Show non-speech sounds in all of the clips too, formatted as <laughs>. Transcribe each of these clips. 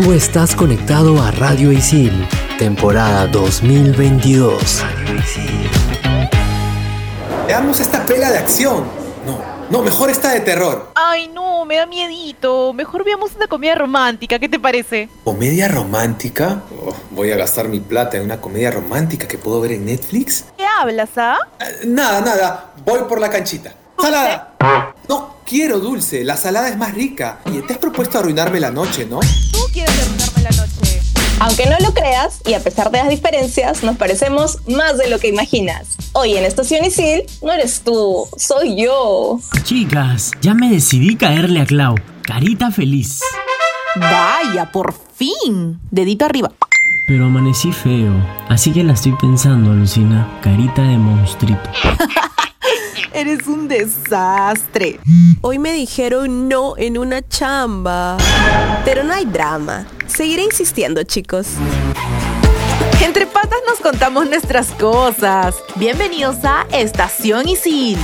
Tú estás conectado a Radio Isil, temporada 2022. Veamos esta pela de acción. No, no, mejor esta de terror. Ay, no, me da miedito. Mejor veamos una comedia romántica, ¿qué te parece? ¿Comedia romántica? Oh, voy a gastar mi plata en una comedia romántica que puedo ver en Netflix. ¿Qué hablas, ah? Eh, nada, nada. Voy por la canchita. ¡Salada! No, quiero dulce. La salada es más rica. Y te has propuesto arruinarme la noche, ¿no? Tú quieres arruinarme la noche. Aunque no lo creas, y a pesar de las diferencias, nos parecemos más de lo que imaginas. Hoy en Estación Isil, no eres tú, soy yo. Chicas, ya me decidí caerle a Clau. Carita feliz. Vaya, por fin. Dedito arriba. Pero amanecí feo, así que la estoy pensando, Lucina. Carita de monstruito. <laughs> Eres un desastre. Hoy me dijeron no en una chamba. Pero no hay drama. Seguiré insistiendo, chicos. Entre patas nos contamos nuestras cosas. Bienvenidos a Estación Isil.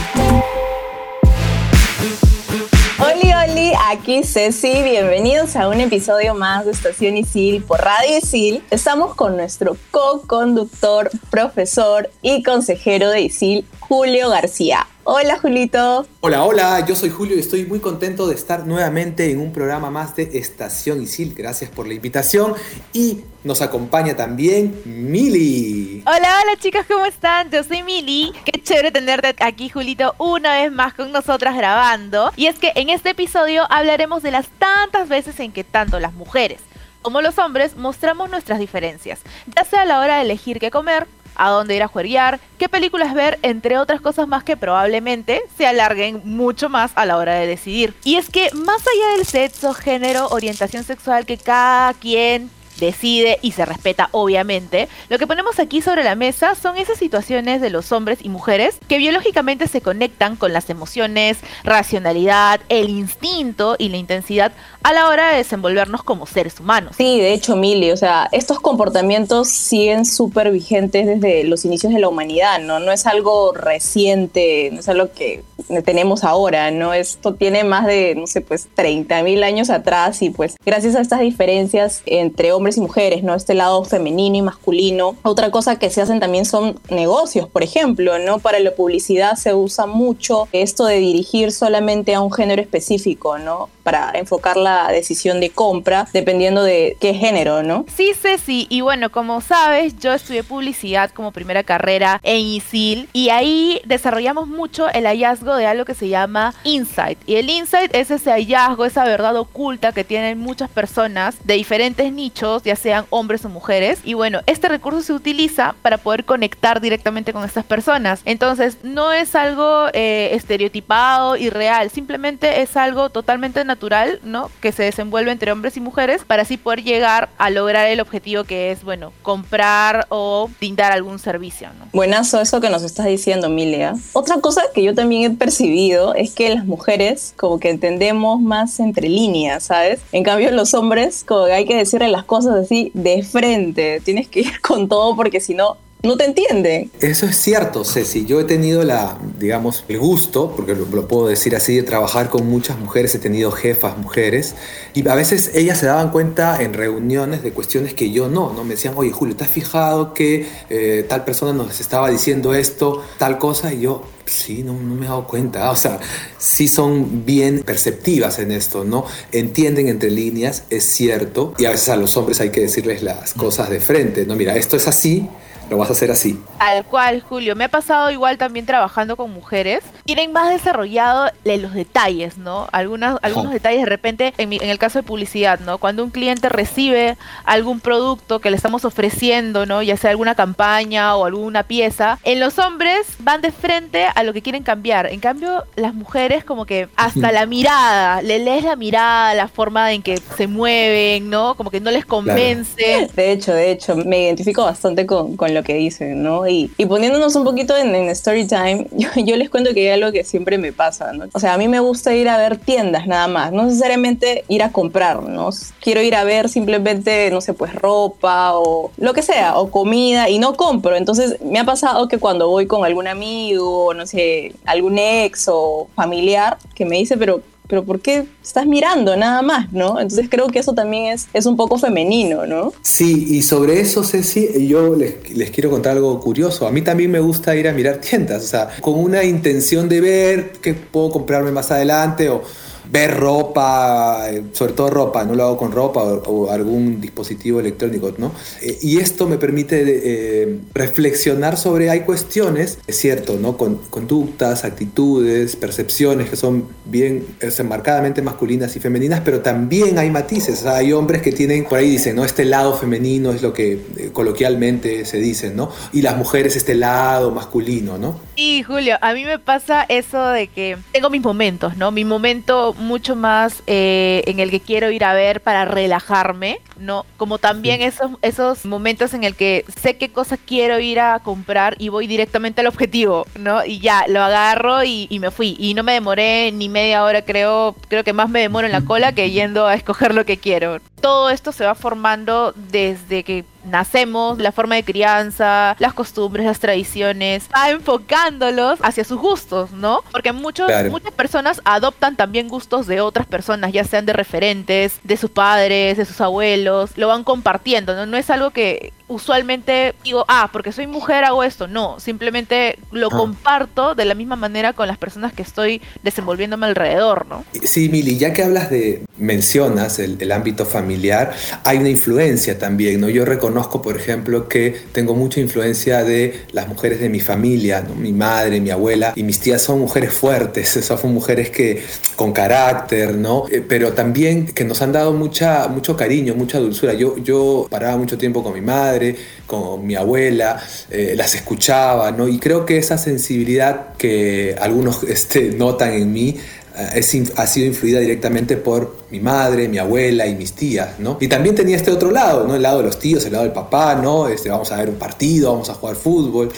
Oli, oli, aquí Ceci. Bienvenidos a un episodio más de Estación Isil por Radio Isil. Estamos con nuestro co-conductor, profesor y consejero de Isil, Julio García. Hola Julito. Hola, hola, yo soy Julio y estoy muy contento de estar nuevamente en un programa más de Estación Isil. Gracias por la invitación y nos acompaña también Mili. Hola, hola chicas, ¿cómo están? Yo soy Mili. Qué chévere tenerte aquí, Julito, una vez más con nosotras grabando. Y es que en este episodio hablaremos de las tantas veces en que tanto las mujeres como los hombres mostramos nuestras diferencias, ya sea a la hora de elegir qué comer, a dónde ir a jugar, qué películas ver, entre otras cosas más que probablemente se alarguen mucho más a la hora de decidir. Y es que más allá del sexo, género, orientación sexual que cada quien decide y se respeta obviamente, lo que ponemos aquí sobre la mesa son esas situaciones de los hombres y mujeres que biológicamente se conectan con las emociones, racionalidad, el instinto y la intensidad a la hora de desenvolvernos como seres humanos. Sí, de hecho, Mili, o sea, estos comportamientos siguen súper vigentes desde los inicios de la humanidad, ¿no? No es algo reciente, no es algo que tenemos ahora, ¿no? Esto tiene más de, no sé, pues 30 mil años atrás y pues gracias a estas diferencias entre hombres y mujeres, ¿no? Este lado femenino y masculino. Otra cosa que se hacen también son negocios, por ejemplo, ¿no? Para la publicidad se usa mucho esto de dirigir solamente a un género específico, ¿no? Para enfocar la decisión de compra dependiendo de qué género, ¿no? Sí, Ceci, y bueno, como sabes, yo estudié publicidad como primera carrera en ISIL y ahí desarrollamos mucho el hallazgo de algo que se llama insight. Y el insight es ese hallazgo, esa verdad oculta que tienen muchas personas de diferentes nichos, ya sean hombres o mujeres. Y bueno, este recurso se utiliza para poder conectar directamente con estas personas. Entonces, no es algo eh, estereotipado y real, simplemente es algo totalmente natural, ¿no? Que se desenvuelve entre hombres y mujeres para así poder llegar a lograr el objetivo que es, bueno, comprar o brindar algún servicio, ¿no? Buenazo eso que nos estás diciendo, Milia. Otra cosa que yo también he percibido es que las mujeres como que entendemos más entre líneas, ¿sabes? En cambio los hombres como que hay que decirle las cosas así de frente, tienes que ir <laughs> con todo porque si no no te entienden. Eso es cierto, Ceci. Yo he tenido la, digamos, el gusto, porque lo, lo, puedo decir así, de trabajar con muchas mujeres. He tenido jefas mujeres. Y a veces ellas se daban cuenta en reuniones de cuestiones que yo no. ¿no? Me decían, oye, Julio, ¿te has fijado que eh, tal persona nos estaba diciendo esto, tal cosa? Y yo, sí, no, no, me he dado cuenta. O sea, sí son bien perceptivas en esto, ¿no? Entienden entre líneas, es cierto. Y a veces a los hombres hay que decirles las cosas de frente, ¿no? Mira, esto es así lo vas a hacer así. Al cual, Julio. Me ha pasado igual también trabajando con mujeres. Tienen más desarrollado los detalles, ¿no? Algunas, algunos detalles de repente, en, mi, en, el caso de publicidad, ¿no? Cuando un cliente recibe algún producto que le estamos ofreciendo, ¿no? Ya sea alguna campaña o alguna pieza, en los hombres van de frente a lo que quieren cambiar. En cambio, las mujeres como que hasta la mirada, le lees la mirada, la forma en que se mueven, ¿no? Como que no les convence. Claro. De hecho, de hecho, me identifico bastante con, con lo que dicen, ¿no? Y, y poniéndonos un poquito en, en story time, <laughs> yo, yo, les cuento que hay algo que siempre me pasa, ¿no? O sea, a mí me gusta ir a ver tiendas nada más, no necesariamente ir a comprar, ¿no? Quiero ir a ver simplemente, no sé, pues ropa o lo que sea, o comida, y no compro. Entonces, me ha pasado que cuando voy con algún amigo, no sé, algún ex o familiar, que me dice, pero pero ¿por qué estás mirando nada más, no? Entonces creo que eso también es, es un poco femenino, ¿no? Sí, y sobre eso, Ceci, yo les, les quiero contar algo curioso. A mí también me gusta ir a mirar tiendas, o sea, con una intención de ver qué puedo comprarme más adelante o ver ropa, eh, sobre todo ropa, no lo hago con ropa o, algún dispositivo electrónico, ¿no? Eh, y esto me permite eh, reflexionar sobre, hay cuestiones, es cierto, ¿no? Con, conductas, actitudes, percepciones que son bien marcadamente masculinas y femeninas, pero también hay matices, hay hombres que tienen, por ahí dicen, ¿no? Este lado femenino es lo que coloquialmente se dice, ¿no? Y las mujeres este lado masculino, ¿no? Y Julio, a mí me pasa eso de que tengo mis momentos, ¿no? Mi momento mucho más eh, en el que quiero ir a ver para relajarme, ¿no? Como también esos, esos momentos en el que sé qué cosa quiero ir a comprar y voy directamente al objetivo, ¿no? Y ya, lo agarro y, y me fui. Y no me demoré ni media hora, creo, creo que más me demoro en la cola que yendo a escoger lo que quiero. Todo esto se va formando desde que nacemos, la forma de crianza, las costumbres, las tradiciones, va enfocándolos hacia sus gustos, ¿no? Porque muchos, muchas personas adoptan también gustos de otras personas, ya sean de referentes, de sus padres, de sus abuelos, lo van compartiendo, ¿no? No es algo que usualmente digo, ah, porque soy mujer hago esto. No, simplemente lo ah. comparto de la misma manera con las personas que estoy desenvolviéndome alrededor, ¿no? Sí, Mili, ya que hablas de, mencionas el, el ámbito familiar, hay una influencia también, ¿no? Yo reconozco, por ejemplo, que tengo mucha influencia de las mujeres de mi familia. Mi madre, mi abuela y mis tías son mujeres fuertes, <laughs> son mujeres que con carácter, ¿no? Eh, pero también que nos han dado mucha, mucho cariño, mucha dulzura. Yo, yo paraba mucho tiempo con mi madre, con mi abuela, eh, las escuchaba, ¿no? Y creo que esa sensibilidad que algunos <laughs> este, notan en mí eh, ha sido influida directamente por mi madre, mi abuela y mis tías, ¿no? Y también tenía este otro lado, ¿no? El lado de los tíos, el lado del papá, ¿no? Este, vamos a ver un partido, vamos a jugar fútbol,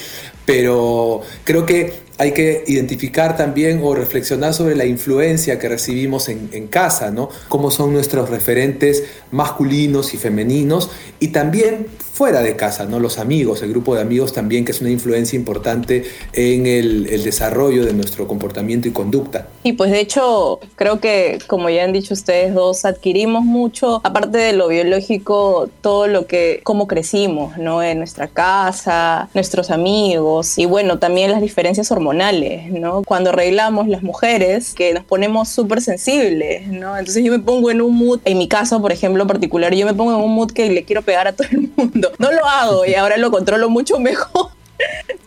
pero creo que hay que identificar también o reflexionar sobre la influencia que recibimos en, en, casa, ¿no? Cómo son nuestros referentes masculinos y femeninos y también fuera de casa, ¿no? Los amigos, el grupo de amigos también, que es una influencia importante en el, el desarrollo de nuestro comportamiento y conducta. Y pues de hecho, creo que como ya han dicho ustedes dos, adquirimos mucho, aparte de lo biológico, todo lo que, cómo crecimos, ¿no? En nuestra casa, nuestros amigos y bueno, también las diferencias hormonales, ¿no? Cuando arreglamos las mujeres, que nos ponemos súper sensibles, ¿no? Entonces yo me pongo en un mood, en mi caso, por ejemplo, particular, yo me pongo en un mood que le quiero pegar a todo el <laughs> mundo. No lo hago y ahora lo controlo mucho mejor.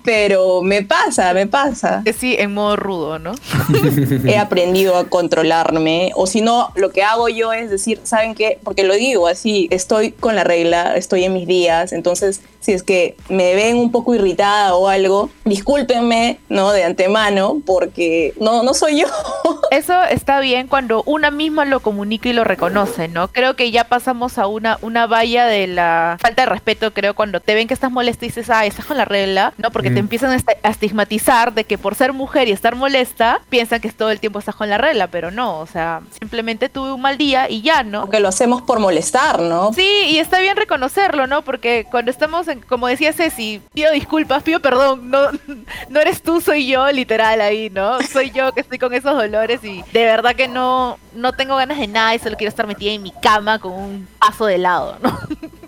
Pero me pasa, me pasa. Sí, en modo rudo, ¿no? <laughs> He aprendido a controlarme. O si no, lo que hago yo es decir, ¿saben qué? Porque lo digo así, estoy con la regla, estoy en mis días. Entonces, si es que me ven un poco irritada o algo, discúlpenme, ¿no? De antemano, porque no, no soy yo. <laughs> Eso está bien cuando una misma lo comunica y lo reconoce, ¿no? Creo que ya pasamos a una, una valla de la falta de respeto, creo, cuando te ven que estás molesta y dices, ah, estás con la regla, ¿no? Porque te empiezan a estigmatizar de que por ser mujer y estar molesta, piensan que todo el tiempo estás con la regla, pero no, o sea, simplemente tuve un mal día y ya, ¿no? Porque lo hacemos por molestar, ¿no? Sí, y está bien reconocerlo, ¿no? Porque cuando estamos en, como decía Ceci, pido disculpas, pido perdón, no, <laughs> no eres tú, soy yo, literal ahí, ¿no? Soy yo que estoy con esos dolores y de verdad que no, no tengo ganas de nada y solo quiero estar metida en mi cama con un paso de lado, ¿no? <laughs>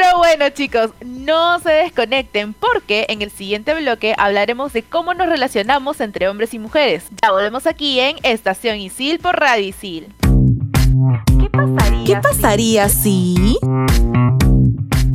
Pero bueno chicos, no se desconecten porque en el siguiente bloque hablaremos de cómo nos relacionamos entre hombres y mujeres. Ya volvemos aquí en Estación Isil por Radio Isil. ¿Qué pasaría, ¿Qué pasaría si...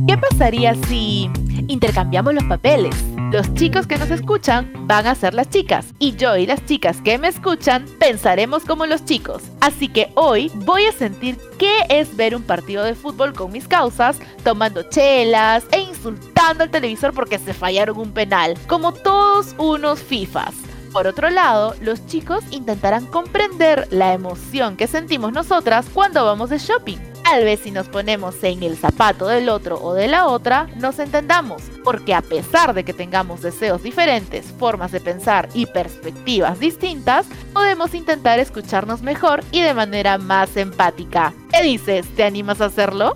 ¿Qué pasaría si intercambiamos los papeles? Los chicos que nos escuchan van a ser las chicas y yo y las chicas que me escuchan pensaremos como los chicos. Así que hoy voy a sentir qué es ver un partido de fútbol con mis causas, tomando chelas e insultando al televisor porque se fallaron un penal, como todos unos FIFAs. Por otro lado, los chicos intentarán comprender la emoción que sentimos nosotras cuando vamos de shopping. Tal vez si nos ponemos en el zapato del otro o de la otra, nos entendamos, porque a pesar de que tengamos deseos diferentes, formas de pensar y perspectivas distintas, podemos intentar escucharnos mejor y de manera más empática. ¿Qué dices? ¿Te animas a hacerlo?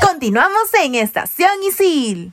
Continuamos en Estación Isil.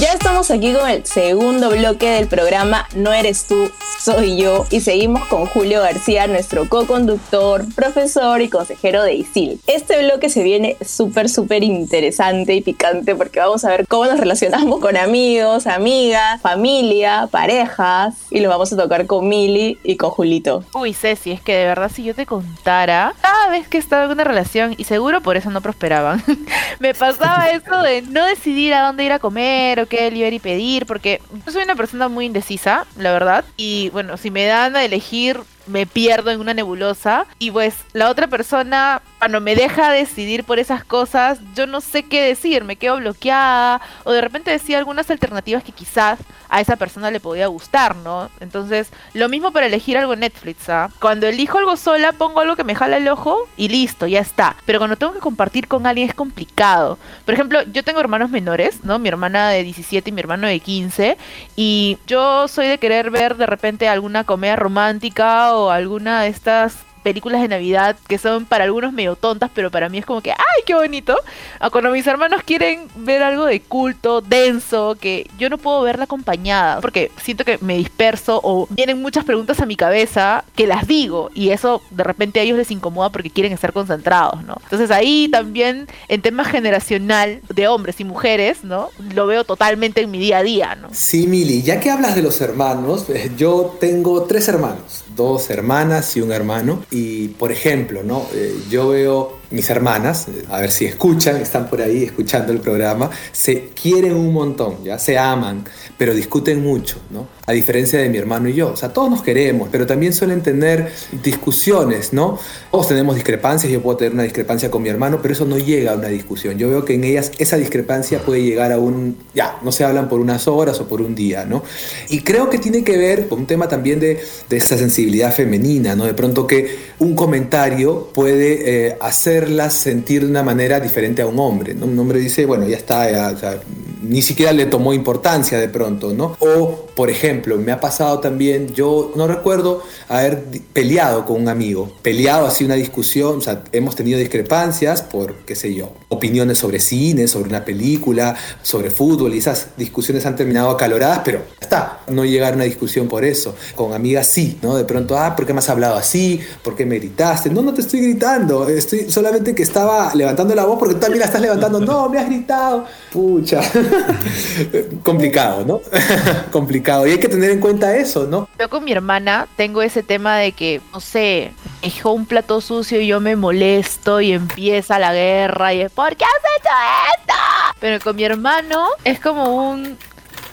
Ya estamos aquí con el segundo bloque del programa No eres tú, soy yo y seguimos con Julio García, nuestro co-conductor, profesor y consejero de ISIL. Este bloque se viene súper, súper interesante y picante porque vamos a ver cómo nos relacionamos con amigos, amigas, familia, parejas y lo vamos a tocar con Mili y con Julito. Uy, Ceci, es que de verdad si yo te contara, cada vez que estaba en una relación y seguro por eso no prosperaban, <laughs> me pasaba <laughs> eso de no decidir a dónde ir a comer qué delivery pedir, porque yo soy una persona muy indecisa, la verdad. Y bueno, si me dan a elegir me pierdo en una nebulosa y pues la otra persona cuando me deja decidir por esas cosas yo no sé qué decir, me quedo bloqueada o de repente decía algunas alternativas que quizás a esa persona le podía gustar, ¿no? Entonces lo mismo para elegir algo en Netflix, ¿ah? Cuando elijo algo sola pongo algo que me jala el ojo y listo, ya está. Pero cuando tengo que compartir con alguien es complicado. Por ejemplo, yo tengo hermanos menores, ¿no? Mi hermana de 17 y mi hermano de 15 y yo soy de querer ver de repente alguna comedia romántica o alguna de estas películas de Navidad que son para algunos medio tontas, pero para mí es como que, ¡ay, qué bonito! A cuando mis hermanos quieren ver algo de culto, denso, que yo no puedo verla acompañada, porque siento que me disperso o vienen muchas preguntas a mi cabeza que las digo y eso de repente a ellos les incomoda porque quieren estar concentrados, ¿no? Entonces ahí también en tema generacional de hombres y mujeres, ¿no? Lo veo totalmente en mi día a día, ¿no? Sí, Mili, ya que hablas de los hermanos, eh, yo tengo tres hermanos, dos hermanas y un hermano. Y por ejemplo, ¿no? Eh, yo veo mis hermanas, a ver si escuchan, están por ahí escuchando el programa, se quieren un montón, ya se aman, pero discuten mucho, ¿no? A diferencia de mi hermano y yo, o sea, todos nos queremos, pero también suelen tener discusiones, ¿no? Todos tenemos discrepancias, yo puedo tener una discrepancia con mi hermano, pero eso no llega a una discusión. Yo veo que en ellas esa discrepancia puede llegar a un, ya, no se hablan por unas horas o por un día, ¿no? Y creo que tiene que ver con un tema también de, de esa sensibilidad femenina, ¿no? De pronto que un comentario puede eh, hacer sentir de una manera diferente a un hombre. Un hombre dice, bueno, ya está, ni siquiera le tomó importancia de pronto, ¿no? O, por ejemplo, me ha pasado también, yo no recuerdo haber peleado con un amigo, peleado así una discusión, o sea, hemos tenido discrepancias por, qué sé yo, opiniones sobre cine, sobre una película, sobre fútbol, y esas discusiones han terminado acaloradas, pero está, no llegar a una discusión por eso. Con amigas sí, ¿no? De pronto, ah, ¿por qué me has hablado así? ¿Por qué me gritaste? No, no te estoy gritando, estoy solamente que estaba levantando la voz porque tú también la estás levantando, no, me has gritado. Pucha. <laughs> <laughs> Complicado, ¿no? <laughs> Complicado. Y hay que tener en cuenta eso, ¿no? Yo con mi hermana tengo ese tema de que, no sé, dejó un plato sucio y yo me molesto y empieza la guerra y es, ¿por qué has hecho esto? Pero con mi hermano es como un,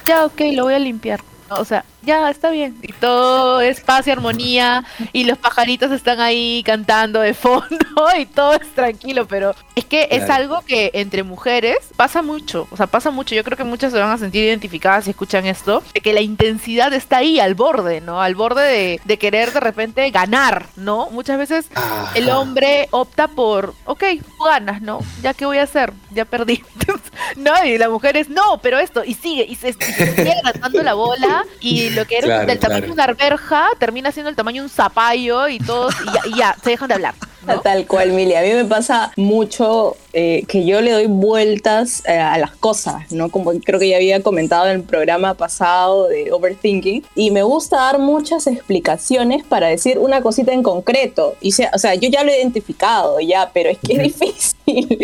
ya, ok, lo voy a limpiar. O sea, ya está bien. Y todo es paz y armonía y los pajaritos están ahí cantando de fondo <laughs> y todo es tranquilo, pero es que es algo que entre mujeres pasa mucho, o sea, pasa mucho. Yo creo que muchas se van a sentir identificadas si escuchan esto, de que la intensidad está ahí al borde, ¿no? Al borde de, querer de repente ganar, ¿no? Muchas veces el hombre opta por, ok, ganas, ¿no? Ya qué voy a hacer, ya perdí. <laughs> no, y la mujer es, no, pero esto, y sigue, y se, sigue tratando la bola y lo que era del tamaño de una arberja termina siendo el tamaño de un zapallo y todos, y ya, se dejan de hablar. <laughs> Tal cual, Mili. A mí me pasa mucho eh, que yo le doy vueltas eh, a las cosas, ¿no? Como creo que ya había comentado en el programa pasado de Overthinking. Y me gusta dar muchas explicaciones para decir una cosita en concreto. Y sea, o sea, yo ya lo he identificado, ya, pero es que es difícil. <laughs>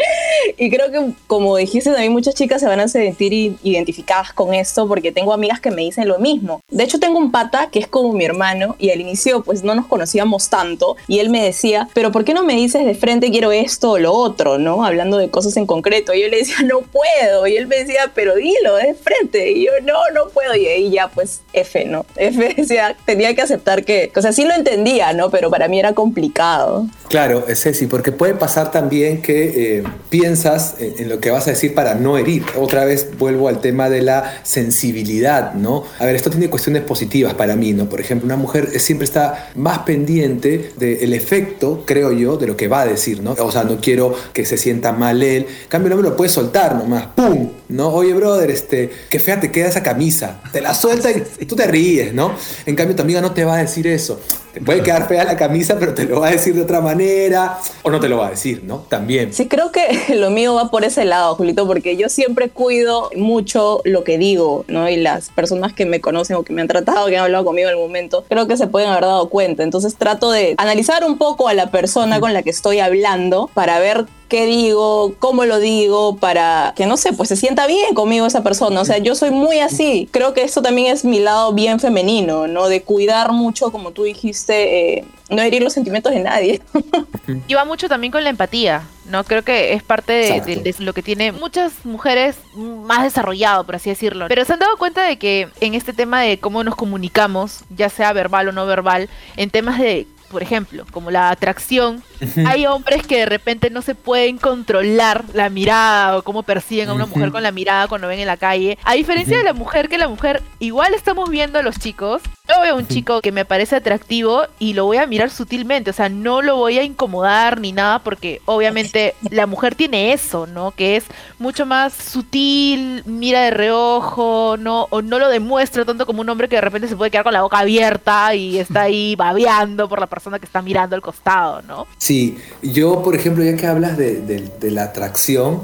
y creo que, como dijiste, también muchas chicas se van a sentir identificadas con esto porque tengo amigas que me dicen lo mismo. De hecho, tengo un pata que es como mi hermano y al inicio, pues no nos conocíamos tanto. Y él me decía, pero ¿por qué no me dices de frente quiero esto o lo otro, ¿no? Hablando de cosas en concreto. Y yo le decía, <laughs> no puedo. Y él me decía, pero dilo de frente. Y yo, no, no puedo. Y ahí ya, pues, F, ¿no? <laughs> F decía, tenía que aceptar que, o sea, sí lo entendía, ¿no? Pero para mí era complicado. Claro, Ceci, porque puede pasar también que eh, piensas en, lo que vas a decir para no herir. Otra vez vuelvo al tema de la sensibilidad, ¿no? A ver, esto tiene cuestiones positivas para mí, ¿no? Por ejemplo, una mujer siempre está más pendiente del efecto, creo yo, de lo que va a decir, ¿no? O sea, no quiero que se sienta mal él. En cambio, no me lo puede soltar nomás. ¡Pum! ¿No? Oye, brother, este, qué fea te queda esa camisa. Te la suelta y <laughs> tú te ríes, ¿no? En cambio, tu amiga no te va a decir eso. Te puede quedar fea la camisa, pero te lo va a decir de otra manera, o no te lo va a decir, ¿no? También. Sí, creo que <laughs> lo mío va por ese lado, Julito, porque yo siempre cuido mucho lo que digo, ¿no? Y las personas que me conocen o que me han tratado, que han hablado conmigo en el momento, creo que se pueden haber dado cuenta. Entonces trato de analizar un poco a la persona con la que estoy hablando para ver qué digo, cómo lo digo, para que no sé, pues se sienta bien conmigo esa persona. O sea, yo soy muy así. Creo que esto también es mi lado bien femenino, ¿no? De cuidar mucho, como tú dijiste, eh, no herir los sentimientos de nadie. <laughs> y va mucho también con la empatía, ¿no? Creo que es parte de, de, de, lo que tiene muchas mujeres más desarrollado, por así decirlo. Pero se han dado cuenta de que en este tema de cómo nos comunicamos, ya sea verbal o no verbal, en temas de por ejemplo, como la atracción, hay hombres que de repente no se pueden controlar la mirada o cómo persiguen a una mujer con la mirada cuando ven en la calle. A diferencia de la mujer, que la mujer igual estamos viendo a los chicos. Yo veo un chico que me parece atractivo y lo voy a mirar sutilmente, o sea, no lo voy a incomodar ni nada porque obviamente la mujer tiene eso, ¿no? Que es mucho más sutil, mira de reojo, no o no lo demuestra tanto como un hombre que de repente se puede quedar con la boca abierta y está ahí babeando por la persona que está mirando al costado, ¿no? Sí, yo por ejemplo, ya que hablas de, la atracción,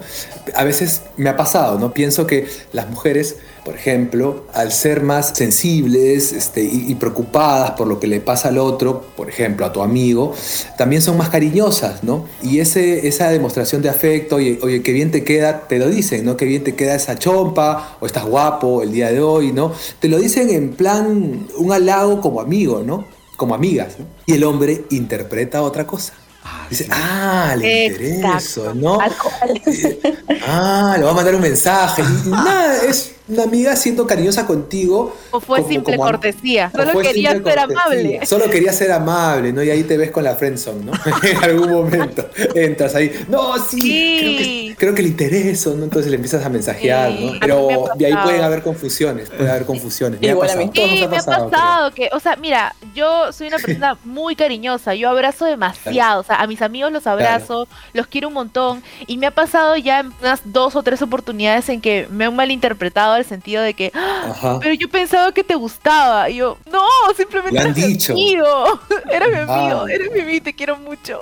a veces me ha pasado, ¿no? Pienso que las mujeres por ejemplo, al ser más sensibles este, y, y, preocupadas por lo que le pasa al otro, por ejemplo, a tu amigo, también son más cariñosas, ¿no? Y ese, esa demostración de afecto, oye, oye, qué bien te queda, te lo dicen, ¿no? Qué bien te queda esa chompa, o estás guapo el día de hoy, ¿no? Te lo dicen en plan un halago como amigo, ¿no? Como amigas, ¿no? Y el hombre interpreta otra cosa. Dice, ah, le intereso, ¿no? Ah, le va a mandar un mensaje. Nada, es una amiga siendo cariñosa contigo. O fue como, simple como, cortesía. Solo quería ser cortesía. amable. Solo quería ser amable, ¿no? Y ahí te ves con la friendzone, ¿no? <laughs> en algún momento entras ahí. No, sí, sí. Creo, que, creo, que, le intereso, ¿no? Entonces le empiezas a mensajear, sí. ¿no? Pero de ahí pueden haber confusiones, puede haber confusiones. Me Igual ha pasado. a mí. Sí, me ha pasado, me ha pasado que, o sea, mira, yo soy una persona <laughs> muy cariñosa, yo abrazo demasiado, o sea, a mis amigos los abrazo, claro. los quiero un montón, y me ha pasado ya unas dos o tres oportunidades en que me han malinterpretado el sentido de que, ¡Ah! pero yo pensaba que te gustaba. Y yo, no, simplemente eres <laughs> mi amigo. eres mi amigo, ah. eres mi amigo, te quiero mucho.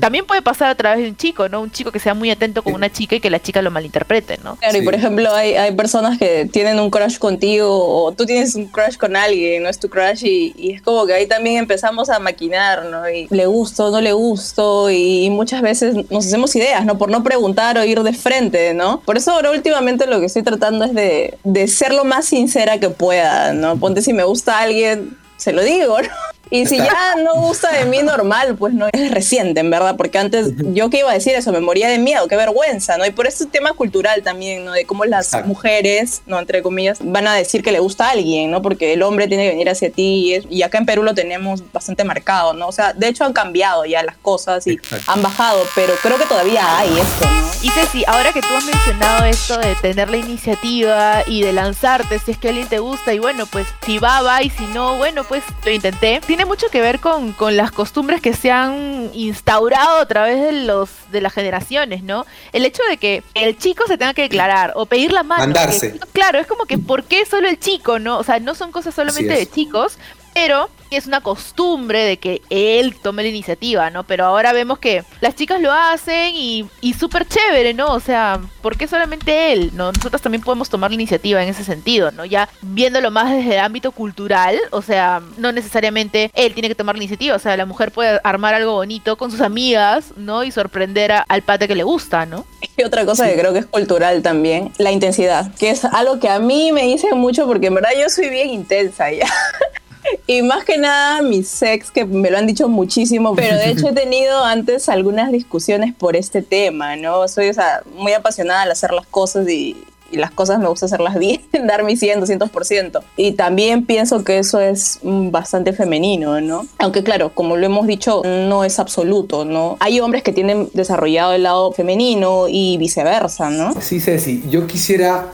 También puede pasar a través de un chico, ¿no? Un chico que sea muy atento con una chica y que la chica lo malinterprete, ¿no? Claro, sí. y por ejemplo, hay, hay personas que tienen un crush contigo o tú tienes un crush con alguien, no es tu crush, y, y es como que ahí también empezamos a maquinar, ¿no? Y le gusto, no le gusto, y, y muchas veces nos hacemos ideas, ¿no? Por no preguntar o ir de frente, ¿no? Por eso ahora últimamente lo que estoy tratando es de, de ser lo más sincera que pueda, ¿no? Ponte si me gusta alguien, se lo digo, ¿no? Y si ya no gusta de mí normal, pues no es reciente, en verdad, porque antes yo que iba a decir eso, me moría de miedo, qué vergüenza, ¿no? Y por eso es tema cultural también, ¿no? De cómo las Exacto. mujeres, ¿no? Entre comillas, van a decir que le gusta a alguien, ¿no? Porque el hombre tiene que venir hacia ti y, es, y acá en Perú lo tenemos bastante marcado, ¿no? O sea, de hecho han cambiado ya las cosas y Exacto. han bajado, pero creo que todavía hay esto, ¿no? Y Ceci, ahora que tú has mencionado esto de tener la iniciativa y de lanzarte si es que alguien te gusta y bueno, pues si va, va y si no, bueno, pues lo intenté. Tiene mucho que ver con, con las costumbres que se han instaurado a través de los de las generaciones, ¿no? El hecho de que el chico se tenga que declarar o pedir la mano. Mandarse. Que, claro, es como que ¿por qué solo el chico, no? O sea, no son cosas solamente de chicos, pero es una costumbre de que él tome la iniciativa, ¿no? Pero ahora vemos que las chicas lo hacen y, y súper chévere, ¿no? O sea, ¿por qué solamente él? ¿no? Nosotros también podemos tomar la iniciativa en ese sentido, ¿no? Ya viéndolo más desde el ámbito cultural, o sea, no necesariamente él tiene que tomar la iniciativa, o sea, la mujer puede armar algo bonito con sus amigas, ¿no? Y sorprender a, al pate que le gusta, ¿no? Y otra cosa que creo que es cultural también, la intensidad, que es algo que a mí me dicen mucho porque en verdad yo soy bien intensa ya. <laughs> Y más que nada mis ex que me lo han dicho muchísimo, pero de hecho he tenido antes algunas discusiones por este tema, ¿no? Soy o sea, muy apasionada al hacer las cosas y, y las cosas me gusta hacerlas bien, <laughs> dar mi 100, 200%. Y también pienso que eso es bastante femenino, ¿no? Aunque claro, como lo hemos dicho, no es absoluto, ¿no? Hay hombres que tienen desarrollado el lado femenino y viceversa, ¿no? Sí, Ceci, yo quisiera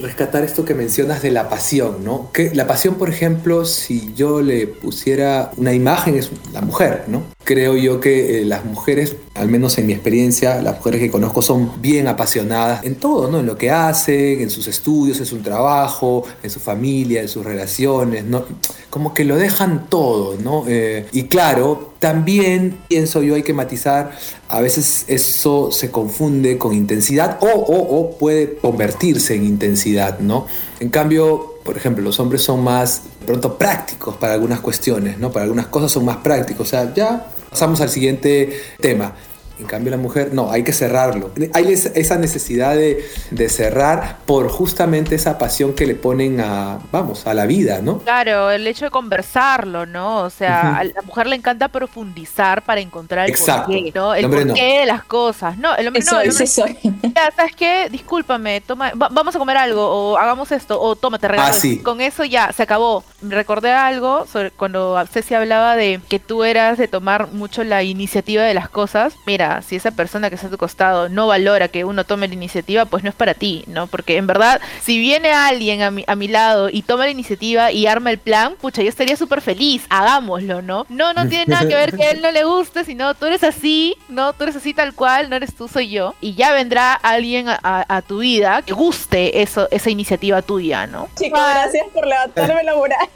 rescatar esto que mencionas de la pasión, ¿no? Que la pasión, por ejemplo, si yo le pusiera una imagen, es la mujer, ¿no? Creo yo que eh, las mujeres, al menos en mi experiencia, las mujeres que conozco son bien apasionadas en todo, ¿no? En lo que hacen, en sus estudios, en su trabajo, en su familia, en sus relaciones, ¿no? Como que lo dejan todo, ¿no? Eh, y claro, también pienso yo hay que matizar, a veces eso se confunde con intensidad o, o, o puede convertirse en intensidad, ¿no? En cambio, por ejemplo, los hombres son más pronto prácticos para algunas cuestiones, ¿no? Para algunas cosas son más prácticos, o sea, ya Pasamos al siguiente tema. En cambio la mujer, no, hay que cerrarlo. Hay esa necesidad de, de, cerrar por justamente esa pasión que le ponen a, vamos, a la vida, ¿no? Claro, el hecho de conversarlo, ¿no? O sea, a la mujer le encanta profundizar para encontrar el Exacto. porqué, ¿no? El, el porqué no. de las cosas. No, el hombre eso, no. El hombre, eso. <laughs> Ya, ¿sabes qué? Discúlpame, toma, va, vamos a comer algo, o hagamos esto, o toma, te regalo. Ah, sí. Con eso ya, se acabó. Recordé algo sobre cuando Ceci hablaba de que tú eras de tomar mucho la iniciativa de las cosas. Mira, si esa persona que está a tu costado no valora que uno tome la iniciativa, pues no es para ti, ¿no? Porque en verdad, si viene alguien a mi, a mi lado y toma la iniciativa y arma el plan, pucha, yo estaría súper feliz, hagámoslo, ¿no? No, no tiene nada que ver que a él no le guste, sino tú eres así, ¿no? Tú eres así tal cual, no eres tú, soy yo. Y ya vendrá alguien a, tu vida que guste eso, esa iniciativa tuya, ¿no? Chicos, gracias por levantarme la moral.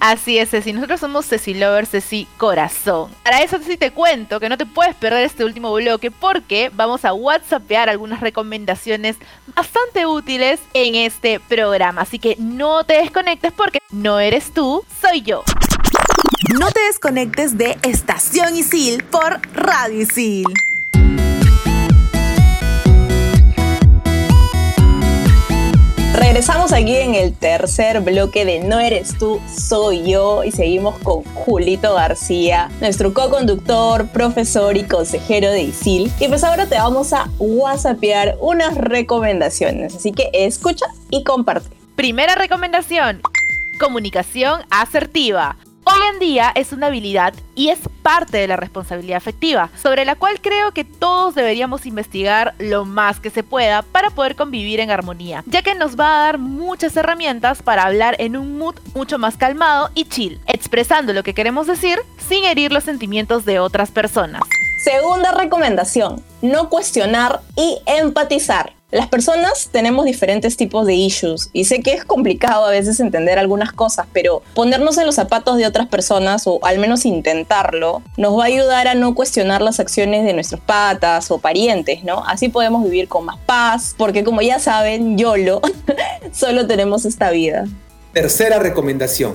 Así es, Ceci. Nosotros somos Ceci Lover, Ceci Corazón. Para eso sí te cuento que no te puedes perder este último bloque porque vamos a whatsappear algunas recomendaciones bastante útiles en este programa. Así que no te desconectes porque no eres tú, soy yo. No te desconectes de Estación Isil por Radio Isil. Regresamos aquí en el tercer bloque de No eres tú, soy yo y seguimos con Julito García, nuestro co-conductor, profesor y consejero de ISIL. Y pues ahora te vamos a whatsappear unas recomendaciones, así que escucha y comparte. Primera recomendación, comunicación asertiva. Hoy en día es una habilidad y es parte de la responsabilidad afectiva, sobre la cual creo que todos deberíamos investigar lo más que se pueda para poder convivir en armonía, ya que nos va a dar muchas herramientas para hablar en un mood mucho más calmado y chill, expresando lo que queremos decir sin herir los sentimientos de otras personas. Segunda recomendación, no cuestionar y empatizar. Las personas tenemos diferentes tipos de issues y sé que es complicado a veces entender algunas cosas, pero ponernos en los zapatos de otras personas o al menos intentarlo nos va a ayudar a no cuestionar las acciones de nuestros patas o parientes, ¿no? Así podemos vivir con más paz, porque como ya saben, YOLO, <laughs> solo tenemos esta vida. Tercera recomendación,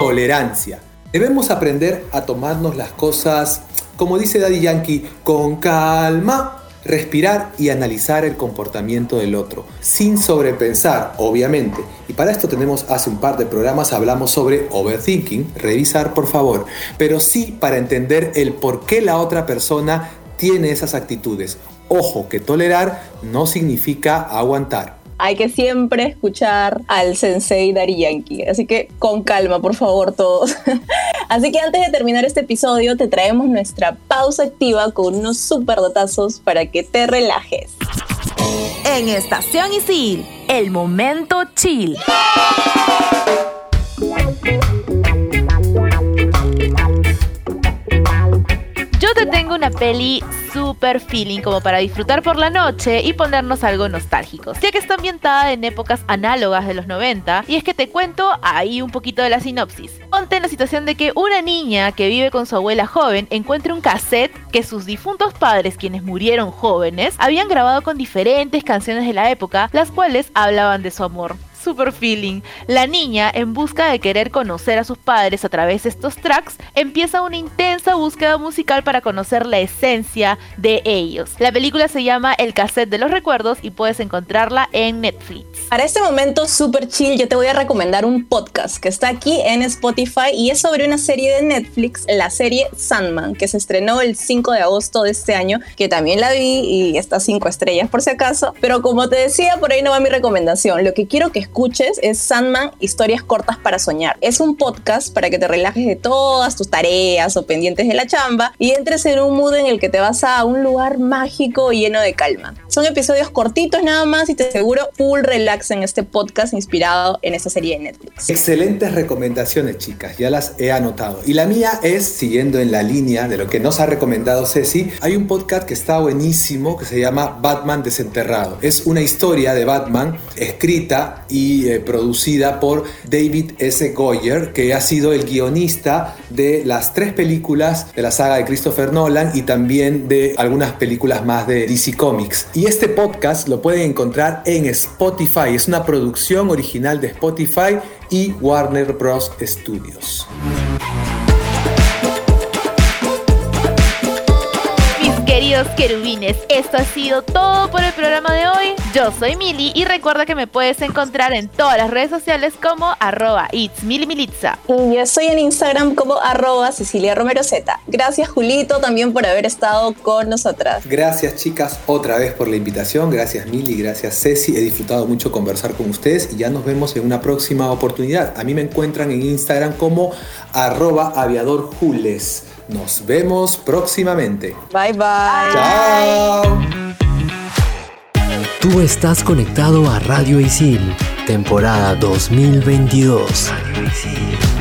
tolerancia. Debemos aprender a tomarnos las cosas, como dice Daddy Yankee, con calma respirar y analizar el comportamiento del otro, sin sobrepensar, obviamente. Y para esto tenemos, hace un par de programas hablamos sobre overthinking, revisar por favor, pero sí para entender el por qué la otra persona tiene esas actitudes. Ojo que tolerar no significa aguantar hay que siempre escuchar al sensei Dari Yankee. Así que con calma, por favor, todos. <laughs> Así que antes de terminar este episodio, te traemos nuestra pausa activa con unos super dotazos para que te relajes. En Estación Isil, el momento chill. Una peli super feeling como para disfrutar por la noche y ponernos algo nostálgicos, ya que está ambientada en épocas análogas de los 90 y es que te cuento ahí un poquito de la sinopsis. Ponte en la situación de que una niña que vive con su abuela joven encuentre un cassette que sus difuntos padres, quienes murieron jóvenes, habían grabado con diferentes canciones de la época, las cuales hablaban de su amor super feeling. La niña, en busca de querer conocer a sus padres a través de estos tracks, empieza una intensa búsqueda musical para conocer la esencia de ellos. La película se llama El cassette de los recuerdos y puedes encontrarla en Netflix. Para este momento super chill, yo te voy a recomendar un podcast que está aquí en Spotify y es sobre una serie de Netflix, la serie Sandman, que se estrenó el 5 de agosto de este año, que también la vi y está 5 estrellas por si acaso. Pero como te decía, por ahí no va mi recomendación. Lo que quiero que escuches es Sandman, Historias Cortas para Soñar. Es un podcast para que te relajes de todas tus tareas o pendientes de la chamba y entres en un mood en el que te vas a un lugar mágico y lleno de calma. Son episodios cortitos nada más y te aseguro full relax en este podcast inspirado en esta serie de Netflix. Excelentes recomendaciones, chicas, ya las he anotado. Y la mía es, siguiendo en la línea de lo que nos ha recomendado Ceci, hay un podcast que está buenísimo que se llama Batman Desenterrado. Es una historia de Batman escrita y eh, producida por David S. Goyer, que ha sido el guionista de las tres películas de la saga de Christopher Nolan y también de algunas películas más de DC Comics. Y este podcast lo pueden encontrar en Spotify. Es una producción original de Spotify y Warner Bros. Studios. Queridos querubines, esto ha sido todo por el programa de hoy. Yo soy Mili y recuerda que me puedes encontrar en todas las redes sociales como arroba it's Y yo estoy en Instagram como arroba Cecilia Romero Z. Gracias Julito también por haber estado con nosotras. Gracias chicas otra vez por la invitación. Gracias Mili, gracias Ceci. He disfrutado mucho conversar con ustedes y ya nos vemos en una próxima oportunidad. A mí me encuentran en Instagram como arroba aviadorjules. Nos vemos próximamente. Bye bye. Chao. Tú estás conectado a Radio Isil, temporada 2022. Radio Isil.